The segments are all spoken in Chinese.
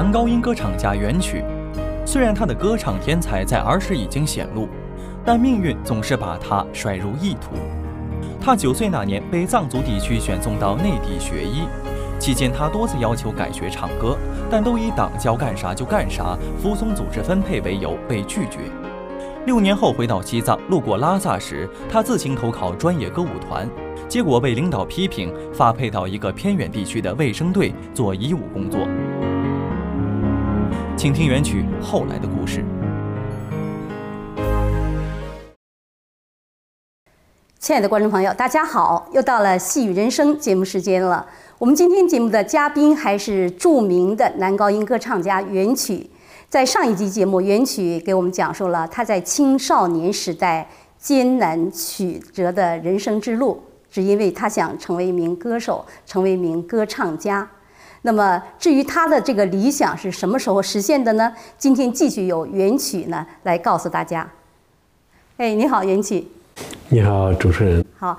男高音歌唱家袁曲。虽然他的歌唱天才在儿时已经显露，但命运总是把他甩入异途。他九岁那年被藏族地区选送到内地学医，期间他多次要求改学唱歌，但都以党叫干啥就干啥、服从组织分配为由被拒绝。六年后回到西藏，路过拉萨时，他自行投考专业歌舞团，结果被领导批评，发配到一个偏远地区的卫生队做医务工作。请听原曲后来的故事。亲爱的观众朋友，大家好！又到了《细雨人生》节目时间了。我们今天节目的嘉宾还是著名的男高音歌唱家袁曲。在上一集节目，袁曲给我们讲述了他在青少年时代艰难曲折的人生之路，只因为他想成为一名歌手，成为一名歌唱家。那么，至于他的这个理想是什么时候实现的呢？今天继续由袁曲呢来告诉大家。哎，你好，袁曲。你好，主持人。好，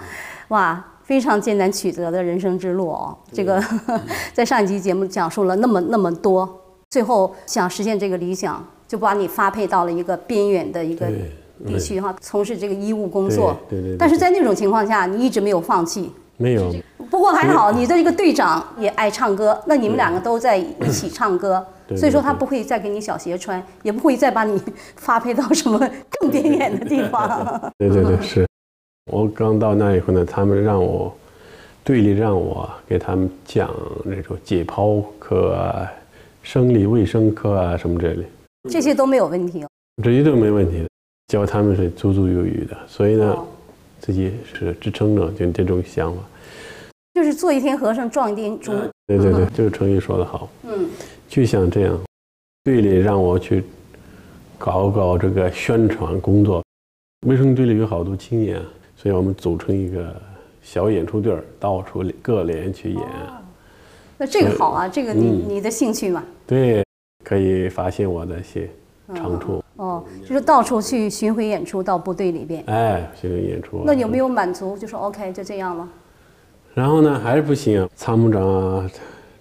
哇，非常艰难曲折的人生之路哦。这个 在上一集节目讲述了那么那么多，最后想实现这个理想，就把你发配到了一个边远的一个地区哈，从事这个医务工作。对对。但是在那种情况下，你一直没有放弃。没有。不过还好，你的一个队长也爱唱歌，那你们两个都在一起唱歌，所以说他不会再给你小鞋穿，也不会再把你发配到什么更边远的地方。对对对，是。我刚到那以后呢，他们让我队里让我给他们讲那种解剖课啊、生理卫生课啊什么之类，这些都没有问题，这一都没问题的，教他们是足足有余的，所以呢，自己是支撑着就这种想法。就是做一天和尚撞一天钟。对对对，这个成语说得好。嗯，就像这样，队里让我去搞搞这个宣传工作。卫生队里有好多青年，所以我们组成一个小演出队儿，到处各连去演。那这个好啊，这个你你的兴趣嘛。对，可以发现我的一些长处。哦，就是到处去巡回演出，到部队里边。哎，巡回演出。那有没有满足？就说 OK，就这样了。然后呢，还是不行。啊参谋长啊、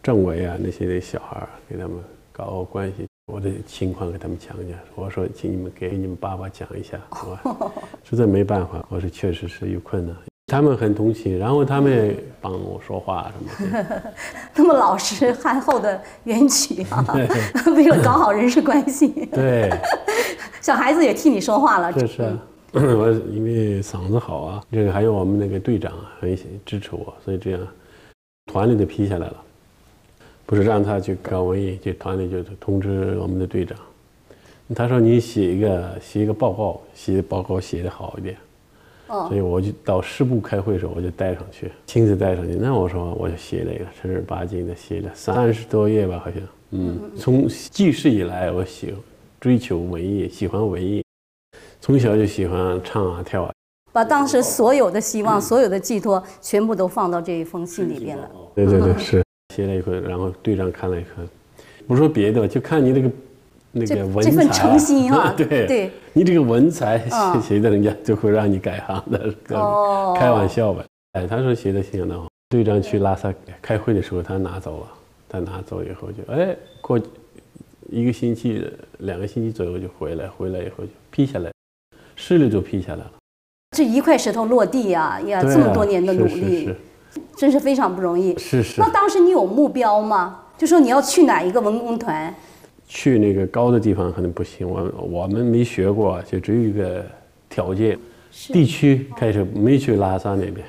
政委啊那些的小孩儿，给他们搞关系，我的情况给他们讲讲。我说，请你们给你们爸爸讲一下，我 实在没办法。我说，确实是有困难。他们很同情，然后他们也帮我说话什么的。那么老实憨厚的元曲啊，为了搞好人事关系，对，小孩子也替你说话了。这是。我因为嗓子好啊，这个还有我们那个队长很支持我，所以这样团里就批下来了，不是让他去搞文艺，就团里就通知我们的队长，他说你写一个写一个报告，写报告写的好一点，哦，所以我就到师部开会的时候我就带上去，亲自带上去。那我说我就写了一个正儿八经的写了三十多页吧，好像，嗯，从记事以来我喜追求文艺，喜欢文艺。从小就喜欢唱啊跳啊，把当时所有的希望、所有的寄托，全部都放到这一封信里边了。对对对，是写了一份，然后队长看了一看，不说别的，就看你那个那个文采，这份诚心啊。对对，你这个文采写写的，人家就会让你改行的。哦，开玩笑吧？哎，他说写的相当好。队长去拉萨开会的时候，他拿走了。他拿走以后就哎，过一个星期、两个星期左右就回来，回来以后就批下来。试了就批下来了，这一块石头落地呀呀！这么多年的努力，真是非常不容易。是是。那当时你有目标吗？就说你要去哪一个文工团？去那个高的地方可能不行，我我们没学过，就只有一个条件，地区开始没去拉萨那边，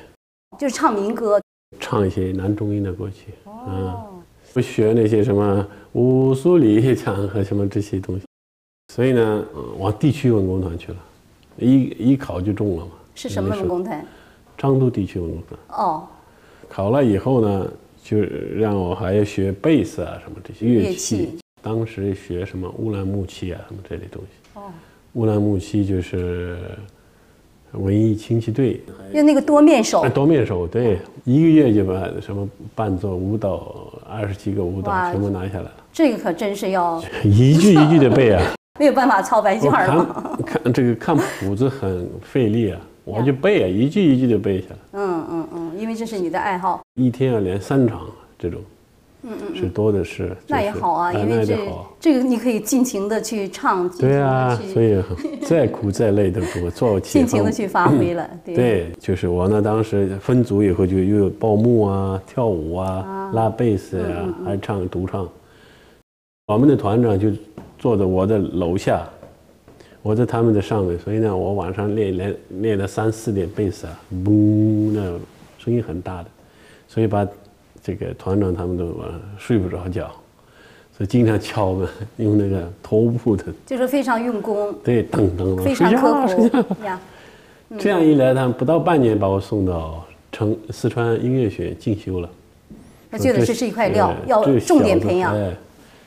就是唱民歌，唱一些男中音的歌曲。哦。不学那些什么乌苏里唱和什么这些东西，所以呢，往地区文工团去了。一一考就中了嘛？是什么文工团？昌都地区文工团。哦。考了以后呢，就让我还要学贝斯啊，什么这些乐器。当时学什么乌兰牧骑啊，什么这类东西。哦。乌兰牧骑就是文艺轻骑队。用那个多面手。多面手，对，一个月就把什么伴奏、舞蹈二十几个舞蹈全部拿下来了。这个可真是要 一句一句的背啊。没有办法抄白卷儿看看这个看谱子很费力啊，我就背啊，一句一句的背下来。嗯嗯嗯，因为这是你的爱好。一天要连三场这种，嗯嗯，是多的是。那也好啊，因为这这个你可以尽情的去唱，对啊，所以再苦再累都不做起。尽情的去发挥了，对，就是我呢，当时分组以后就又有报幕啊、跳舞啊、拉贝斯啊，还唱独唱。我们的团长就坐在我的楼下，我在他们的上面，所以呢，我晚上练练练了三四点贝斯啊，嘣，那声音很大的，所以把。这个团长他们都睡不着觉，所以经常敲门，用那个头部的，就是非常用功，对，噔噔噔，非常刻苦呀。这样一来，他们不到半年把我送到成四川音乐学院进修了。我觉得这是一块料，要重点培养。哎，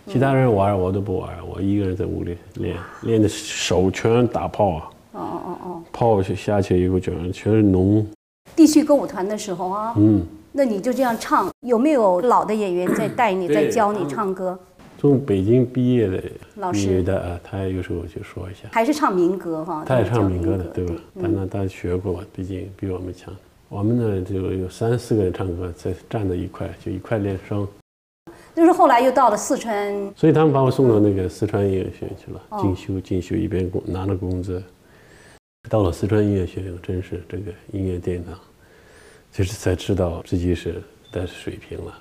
其他人玩我都不玩，我一个人在屋里练，练的手全打泡啊。哦哦哦哦。泡下去以后，全全是脓。地区歌舞团的时候啊。嗯。那你就这样唱，有没有老的演员在带你，在教你唱歌？从北京毕业的老师的，他有时候就说一下，还是唱民歌哈？他也唱民歌的，对吧？但那他学过，毕竟比我们强。我们呢就有三四个人唱歌，在站在一块，就一块练声。就是后来又到了四川，所以他们把我送到那个四川音乐学院去了，进修进修，一边工拿了工资。到了四川音乐学院，真是这个音乐殿堂。就是才知道自己是的水平了。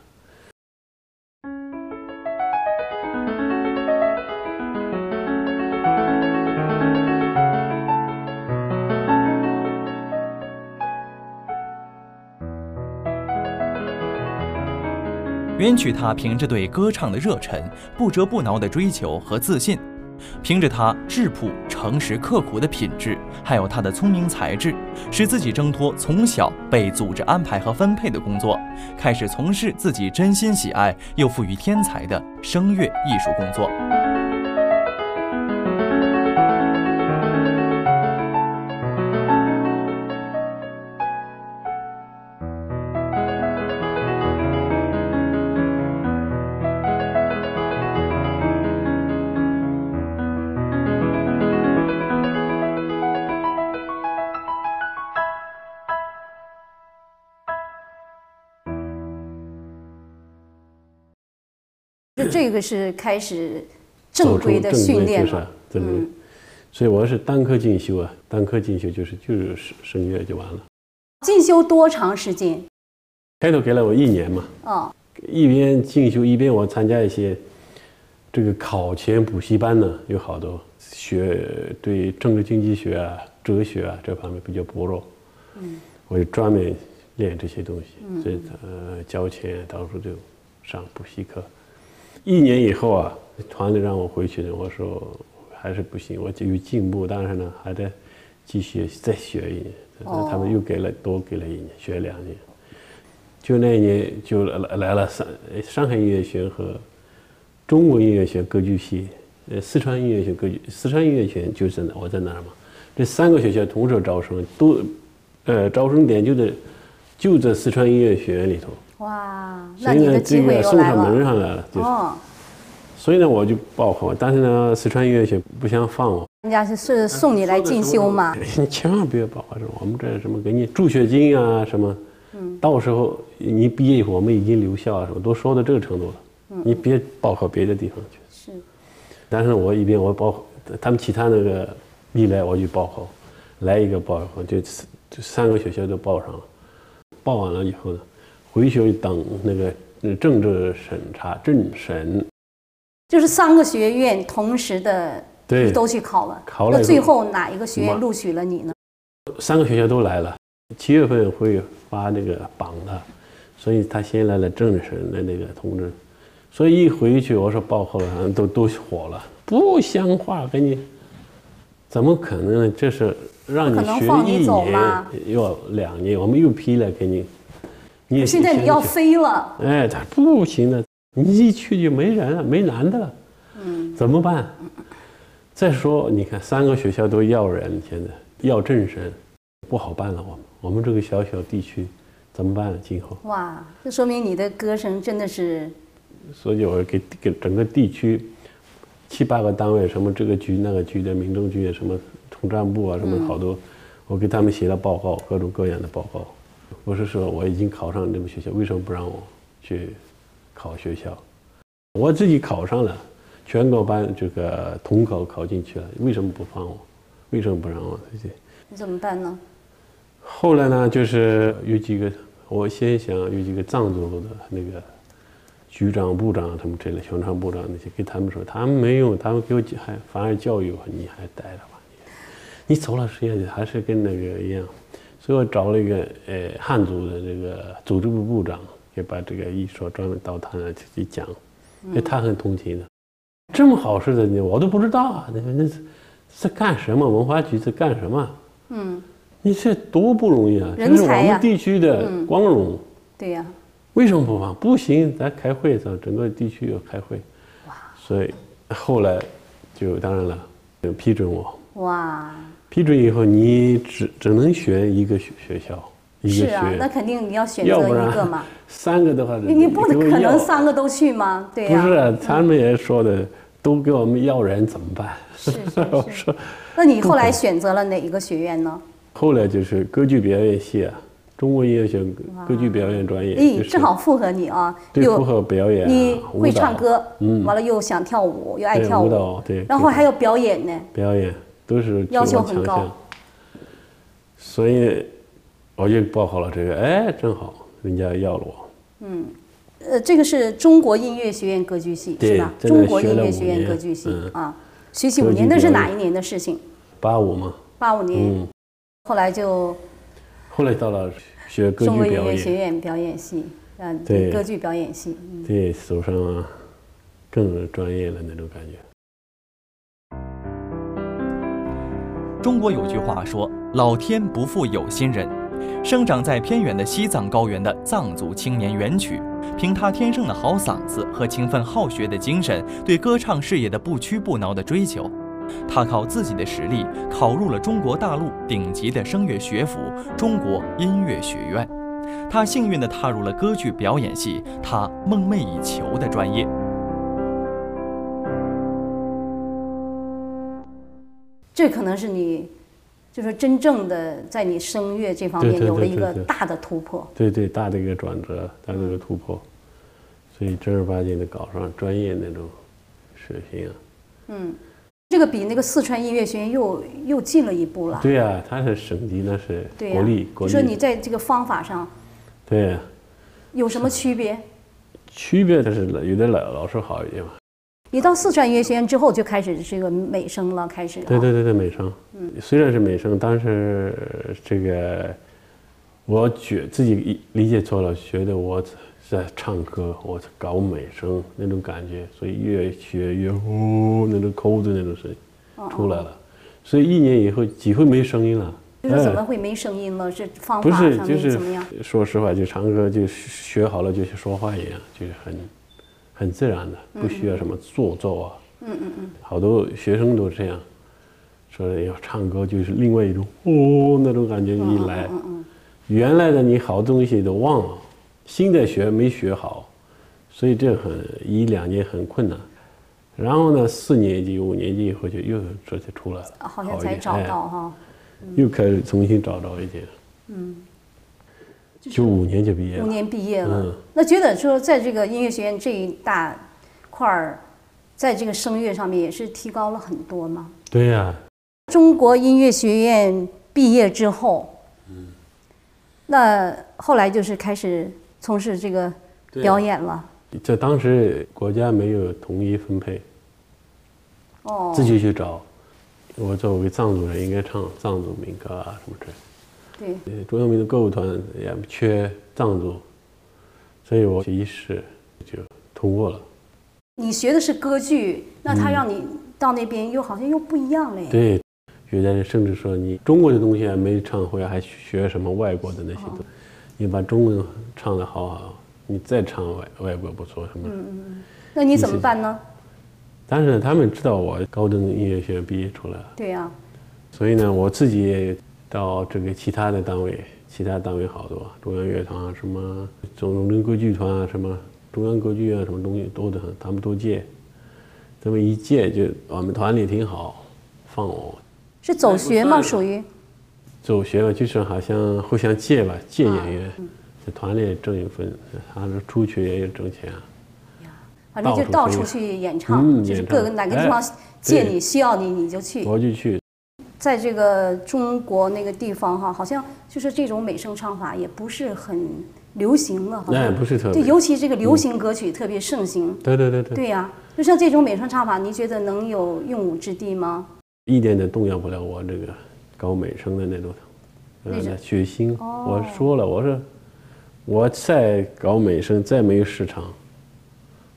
允许他凭着对歌唱的热忱、不折不挠的追求和自信。凭着他质朴、诚实、刻苦的品质，还有他的聪明才智，使自己挣脱从小被组织安排和分配的工作，开始从事自己真心喜爱又富于天才的声乐艺术工作。这个是开始正规的训练了，嗯，所以我是单科进修啊，单科进修就是就是声声乐就完了。进修多长时间？开头给了我一年嘛，哦，一边进修一边我参加一些这个考前补习班呢，有好多学对政治经济学啊、哲学啊这方面比较薄弱，嗯，我就专门练这些东西，所以呃交钱到处就上补习课。一年以后啊，团里让我回去的，我说还是不行，我就有进步，但是呢，还得继续再学一年。他们又给了多给了一年，学两年。就那一年就来来了上上海音乐学院和中国音乐学院歌剧系，呃，四川音乐学院歌剧，四川音乐学院就是我在那儿嘛。这三个学校同时招生，都呃招生点就在就在四川音乐学院里头。哇，那你的机会送上门上来了，哦，所以呢，我就报考，但是呢，四川音乐学院不想放我。人家是是送你来进修嘛？你 千万不要报考这我们这什么给你助学金啊什么，嗯，到时候你毕业以后我们已经留校啊什么，都说到这个程度了，嗯，你别报考别的地方去。是，但是我一边我报，他们其他那个一来我就报考，来一个报考，就就三个学校都报上了，报完了以后呢。回去等那个政治审查政审，就是三个学院同时的，对，都去考了。考了，那最后哪一个学院录取了你呢？三个学校都来了，七月份会发那个榜的，所以他先来了政审的那个通知，所以一回去我说报考了，都都火了，不像话，给你，怎么可能呢？这是让你学一年，要两年，我们又批了给你。现在你要飞了，哎，他不行的，你一去就没人了，没男的了，嗯，怎么办？再说，你看三个学校都要人，现在要正神，不好办了。我们我们这个小小地区，怎么办？今后哇，这说明你的歌声真的是。所以我给给整个地区七八个单位，什么这个局那个局的民政局什么统战部啊，什么好多，我给他们写了报告，各种各样的报告。我是说，我已经考上这个学校，为什么不让我去考学校。我自己考上了全国班这个统考考进去了，为什么不放我？为什么不让我？你怎么办呢？后来呢，就是有几个，我先想有几个藏族的那个局长、部长他们这类宣传部长那些，跟他们说，他们没用，他们给我还反而教育我，你还待着吧，你走了时间还是跟那个一样。所以我找了一个呃汉族的这个组织部部长，也把这个一说专门到他那去讲，因为他很同情的。这么好事的你我都不知道啊，那那是是干什么？文化局是干什么？嗯。你这多不容易啊！这是我们地区的光荣。对呀。为什么不放？不行，咱开会，咱整个地区要开会。哇。所以后来就当然了，就批准我。哇。批准以后，你只只能选一个学学校，一个学是啊，那肯定你要选择一个嘛。三个的话，你不可能三个都去吗？对呀。不是，他们也说的，都给我们要人怎么办？是是是。那你后来选择了哪一个学院呢？后来就是歌剧表演系啊，中国音乐学院歌剧表演专业，哎，正好符合你啊，对，符合表演，你会唱歌，嗯，完了又想跳舞，又爱跳舞蹈，对，然后还有表演呢，表演都是要求很高，所以我就报考了这个，哎，正好人家要了我，嗯，呃，这个是中国音乐学院歌剧系是吧？中国音乐学院歌剧系啊，学习五年，那是哪一年的事情？八五吗？八五年。后来就，后来到了学歌剧表演，中国音乐学院表演系，嗯，对，歌剧表演系，对，走上更专业的那种感觉。中国有句话说：“老天不负有心人。”生长在偏远的西藏高原的藏族青年袁曲，凭他天生的好嗓子和勤奋好学的精神，对歌唱事业的不屈不挠的追求。他靠自己的实力考入了中国大陆顶级的声乐学府——中国音乐学院。他幸运地踏入了歌剧表演系，他梦寐以求的专业。这可能是你，就是真正的在你声乐这方面有了一个大的突破。对对，大的一个转折，大的一个突破。所以正儿八经的搞上专业那种水平啊。嗯。这个比那个四川音乐学院又又进了一步了。对呀，它是省级，那是国立。你说你在这个方法上，对，有什么区别？区别就是有的老老师好一点嘛。你到四川音乐学院之后就开始这个美声了，开始。对对对对，美声。嗯，虽然是美声，但是这个我觉自己理解错了，觉得我。在唱歌，我搞美声那种感觉，所以越学越呼那种口子那种声音出来了，所以一年以后几乎没声音了。就是怎么会没声音了？是方法上面怎么样？说实话，就唱歌就学好了，就像说话一样，就是很很自然的，不需要什么做作啊。嗯嗯嗯。好多学生都这样，说要唱歌就是另外一种哦那种感觉一来，原来的你好东西都忘了。新的学没学好，所以这很一两年很困难。然后呢，四年级、五年级以后就又这就出来了，好像才找到哈，又开始重新找着一点。嗯，就五年就毕业了。五年毕业了，那觉得说在这个音乐学院这一大块儿，在这个声乐上面也是提高了很多吗？对呀。中国音乐学院毕业之后，嗯，那后来就是开始。从事这个表演了，在当时国家没有统一分配，哦，自己去找。我作为藏族人，应该唱藏族民歌啊什么之类。对，中央民族歌舞团也缺藏族，所以我一试就通过了。你学的是歌剧，那他让你到那边又好像又不一样嘞。对，有的人甚至说你中国的东西还没唱会，还学什么外国的那些东西。你把中文唱的好好，你再唱外外国不错什么？嗯嗯那你怎么办呢？但是他们知道我高等音乐学院毕业出来。对呀。所以呢，我自己到这个其他的单位，其他单位好多，中央乐团啊，什么中央歌剧团啊，什么中央歌剧啊，什么东西多得很，他们都借。这么一借，就我们团里挺好，放我。是走学吗？属于？走学吧，就是好像互相借吧，借演员，在团里挣一份，他是出去也有挣钱。反正就到处去演唱，就是各个哪个地方借你需要你你就去，我就去。在这个中国那个地方哈，好像就是这种美声唱法也不是很流行了，好像不是特别。对，尤其这个流行歌曲特别盛行。对对对对。对呀，就像这种美声唱法，您觉得能有用武之地吗？一点点动摇不了我这个搞美声的那种呃决心。我说了，我说我再搞美声，再没有市场，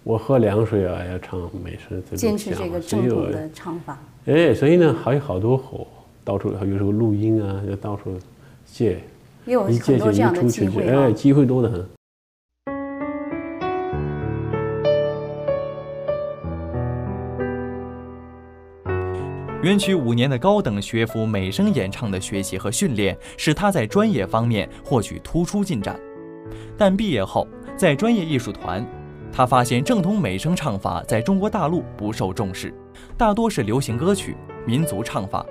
我喝凉水啊，要唱美声。坚持这个正统的唱法。哎，所以呢，还有好多火。到处有时候录音啊，就到处借，一借就一出去，哎，机会多得很。园曲五年的高等学府美声演唱的学习和训练，使他在专业方面获取突出进展。但毕业后，在专业艺术团，他发现正统美声唱法在中国大陆不受重视，大多是流行歌曲、民族唱法。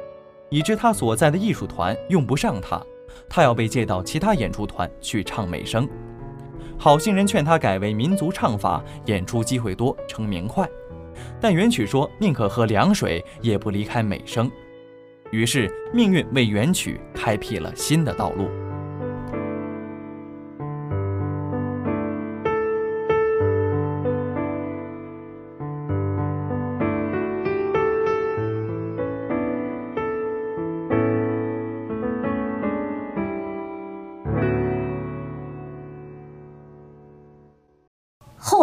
以致他所在的艺术团用不上他，他要被借到其他演出团去唱美声。好心人劝他改为民族唱法，演出机会多，成名快。但元曲说宁可喝凉水，也不离开美声。于是命运为元曲开辟了新的道路。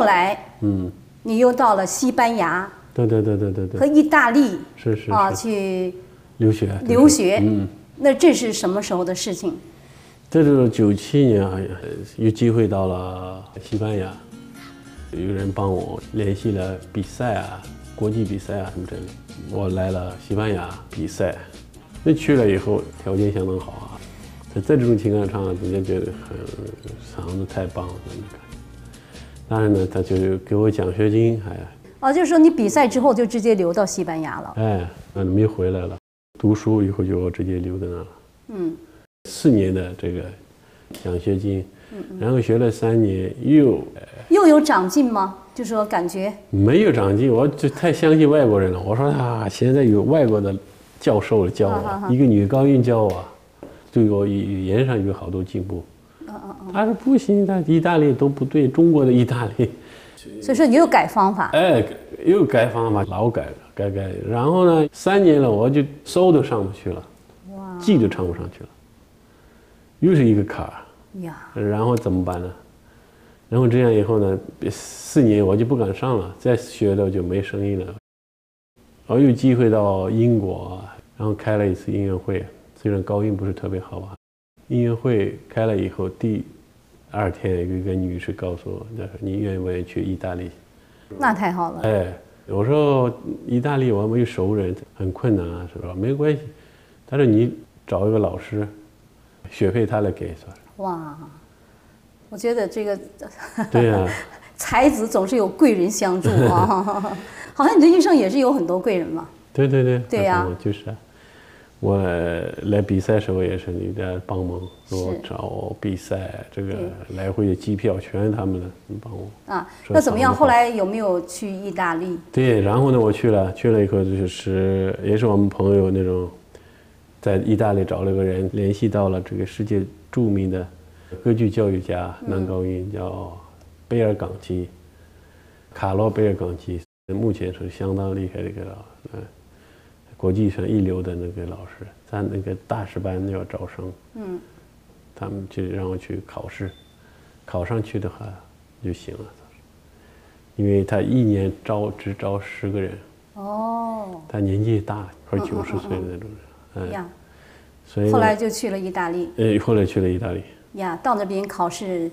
后来，嗯，你又到了西班牙，对对对对对对，和意大利，是是啊，去留学留学，嗯，那这是什么时候的事情？这是九七年啊，有机会到了西班牙，有人帮我联系了比赛啊，国际比赛啊什么之类的，我来了西班牙比赛，那去了以后条件相当好啊，在这种情况上，人家觉得很嗓子太棒了，那个。当然呢，他就给我奖学金，还哦，就是说你比赛之后就直接留到西班牙了，哎，那没回来了，读书以后就直接留在那了，嗯，四年的这个奖学金，嗯，然后学了三年，又又有长进吗？就说感觉。没有长进，我就太相信外国人了。我说啊，现在有外国的教授教我，一个女高音教我，对我语言上有好多进步。他说不行，他意大利都不对，中国的意大利，所以说你又改方法，哎，又改方法，老改改改，然后呢，三年了，我就收都上不去了，哇，记都唱不上去了，又是一个坎儿呀，然后怎么办呢？然后这样以后呢，四年我就不敢上了，再学的就没声音了。我有机会到英国，然后开了一次音乐会，虽然高音不是特别好吧。音乐会开了以后，第二天有一个女士告诉我：“她说你愿不愿意去意大利？”那太好了。哎，我说意大利我没有熟人，很困难啊，是吧？没关系。他说你找一个老师，学费他来给，是吧？哇，我觉得这个对呀，才子总是有贵人相助啊。好像你的一生也是有很多贵人嘛。对对对。对呀，就是。我来比赛时候也是你在帮忙，给我找比赛，这个来回的机票全是他们的，你帮我啊。那怎么样？后来有没有去意大利？对，然后呢，我去了，去了以后就是也是我们朋友那种，在意大利找了个人，联系到了这个世界著名的歌剧教育家，男高音叫贝尔冈基，卡洛贝尔冈基，目前是相当厉害的一个嗯。国际上一流的那个老师，在那个大师班要招生，嗯，他们就让我去考试，考上去的话就行了，因为他一年招只招十个人，哦，他年纪大，快九十岁的那种人，哎。呀，所以后来就去了意大利，呃，后来去了意大利，呀，到那边考试，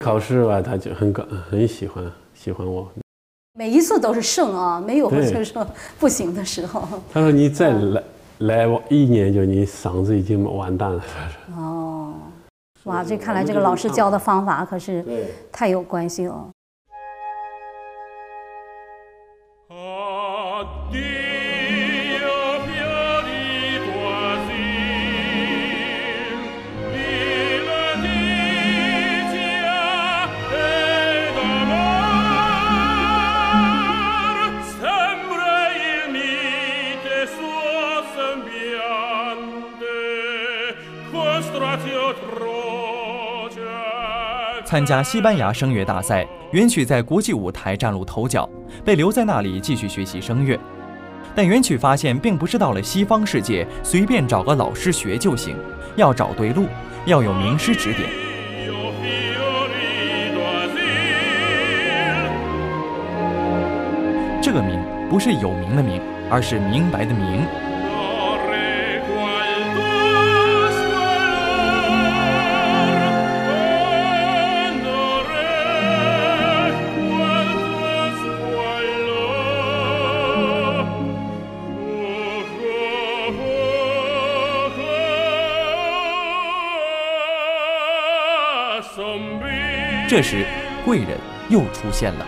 考试吧，他就很高，很喜欢，喜欢我。每一次都是胜啊，没有就是说不行的时候。他说：“你再来来一年，就你嗓子已经完蛋了。”哦，哇，这看来这个老师教的方法可是太有关系了。参加西班牙声乐大赛，元曲在国际舞台崭露头角，被留在那里继续学习声乐。但元曲发现，并不是到了西方世界随便找个老师学就行，要找对路，要有名师指点。这个名不是有名的名，而是明白的明。这时，贵人又出现了。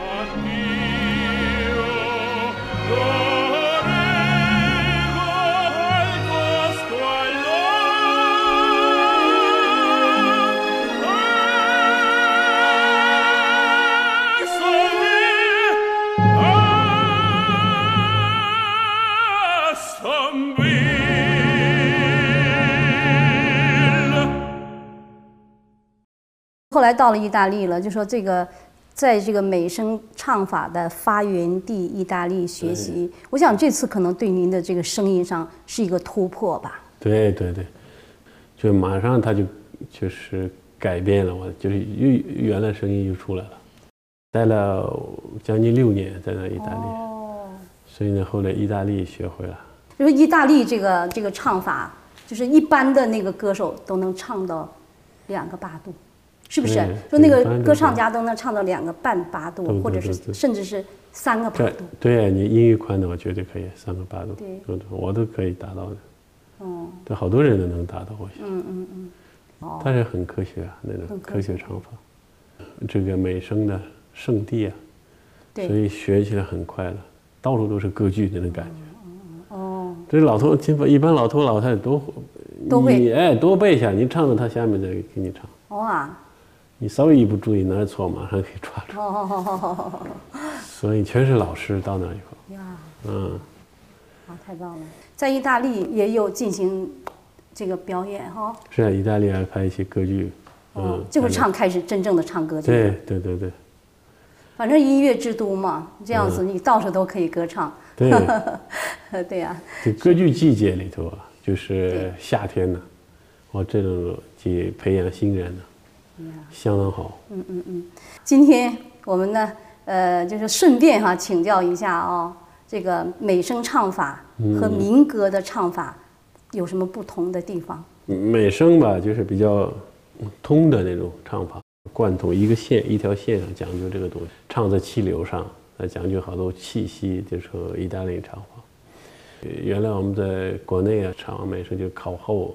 后来到了意大利了，就说这个，在这个美声唱法的发源地意大利学习，我想这次可能对您的这个声音上是一个突破吧。对对对，就马上他就就是改变了我，就是又原来声音又出来了。待了将近六年在那意大利，所以呢后来意大利学会了。因为意大利这个这个唱法，就是一般的那个歌手都能唱到两个八度。是不是说那个歌唱家都能唱到两个半八度，或者是甚至是三个八度？对，你音域宽的话绝对可以三个八度，对，我都可以达到的。哦，对，好多人都能达到，我想。嗯嗯嗯。哦。但是很科学啊，那种科学唱法，这个美声的圣地啊，所以学起来很快了，到处都是歌剧那种感觉。哦。这老头，一般老头老太太都都会哎多背一下，你唱到他下面再给你唱。哇。你稍微一不注意哪错，马上可以抓住。哦，所以全是老师到那以后。呀，嗯，啊，太棒了！在意大利也有进行这个表演哈。是啊，意大利还拍一些歌剧。嗯，就会唱开始真正的唱歌。对对对对。反正音乐之都嘛，这样子你到处都可以歌唱。对。对呀。这歌剧季节里头啊，就是夏天呢，我这种去培养新人呢。相当好。嗯嗯嗯，今天我们呢，呃，就是顺便哈请教一下啊，这个美声唱法和民歌的唱法有什么不同的地方？美声吧，就是比较通的那种唱法，贯通一个线，一条线上讲究这个东西，唱在气流上，呃讲究好多气息，就是意大利唱法。原来我们在国内啊，唱美声就靠后，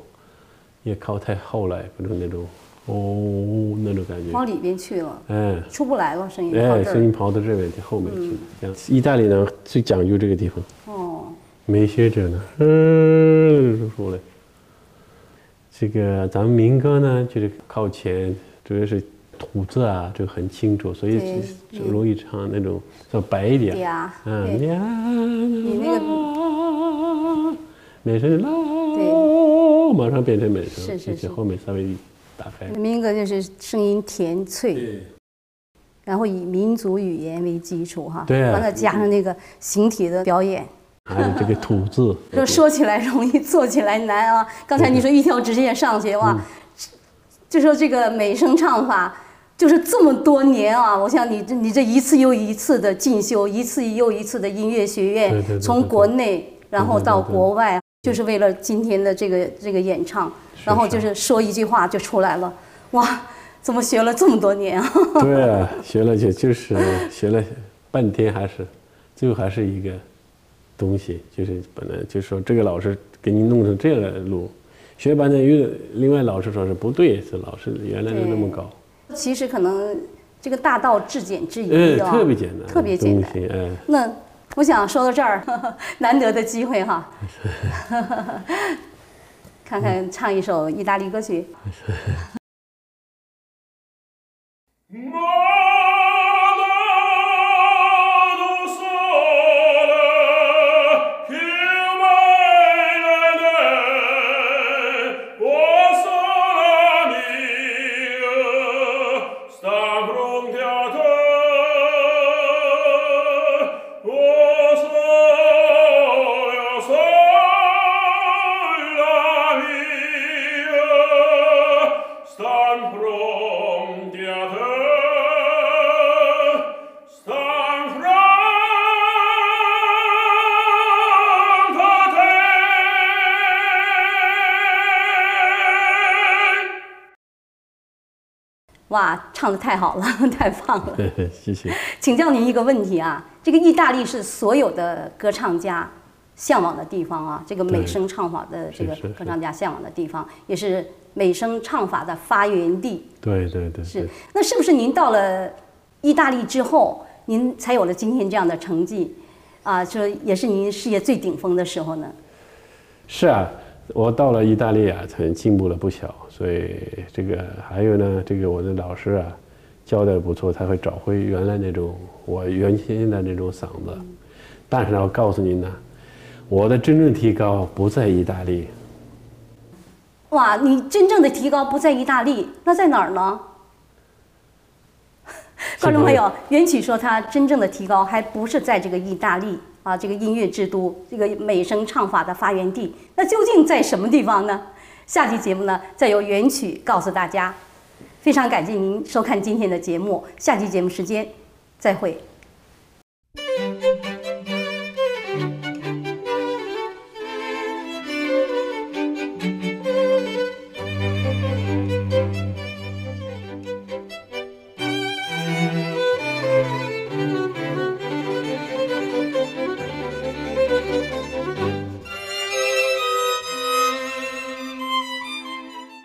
也靠太后来，不是那种。哦，那种感觉。往里边去了，哎，出不来了，声音哎，声音跑到这边去后面去，这样。意大利呢？最讲究这个地方，哦，没学者呢，嗯，说嘞。这个咱们民歌呢就是靠前，主要是吐字啊，就很清楚，所以就容易唱那种稍白一点，嗯，你那个美声啦，对，马上变成美声，是是是，后面稍微。打开。民歌就是声音甜脆，然后以民族语言为基础哈，对，完了加上那个形体的表演，还有这个吐字，就 说起来容易，做起来难啊。刚才你说一条直线上去哇，就说这个美声唱法，就是这么多年啊，我想你这你这一次又一次的进修，一次又一次的音乐学院，从国内然后到国外，就是为了今天的这个这个演唱。然后就是说一句话就出来了，哇，怎么学了这么多年啊？对啊，学了就就是学了半天，还是最后还是一个东西，就是本来就说这个老师给你弄成这样的路，学半天，又另外老师说是不对，是老师原来就那么高。其实可能这个大道至简至易啊，特别简单，特别简单。哎，那我想说到这儿，难得的机会哈。看看唱一首意大利歌曲。from the other，one from。哇，唱的太好了，太棒了，谢谢。请教您一个问题啊，这个意大利是所有的歌唱家。向往的地方啊，这个美声唱法的这个歌唱家向往的地方，也是美声唱法的发源地。对对对，是，那是不是您到了意大利之后，您才有了今天这样的成绩啊？这也是您事业最顶峰的时候呢？是啊，我到了意大利啊，才进步了不小。所以这个还有呢，这个我的老师啊，教的不错，才会找回原来那种我原先的那种嗓子。但是呢，我告诉您呢，我的真正提高不在意大利，哇，你真正的提高不在意大利，那在哪儿呢？观众朋友，袁曲说他真正的提高还不是在这个意大利啊，这个音乐之都，这个美声唱法的发源地，那究竟在什么地方呢？下期节目呢，再由袁曲告诉大家。非常感谢您收看今天的节目，下期节目时间再会。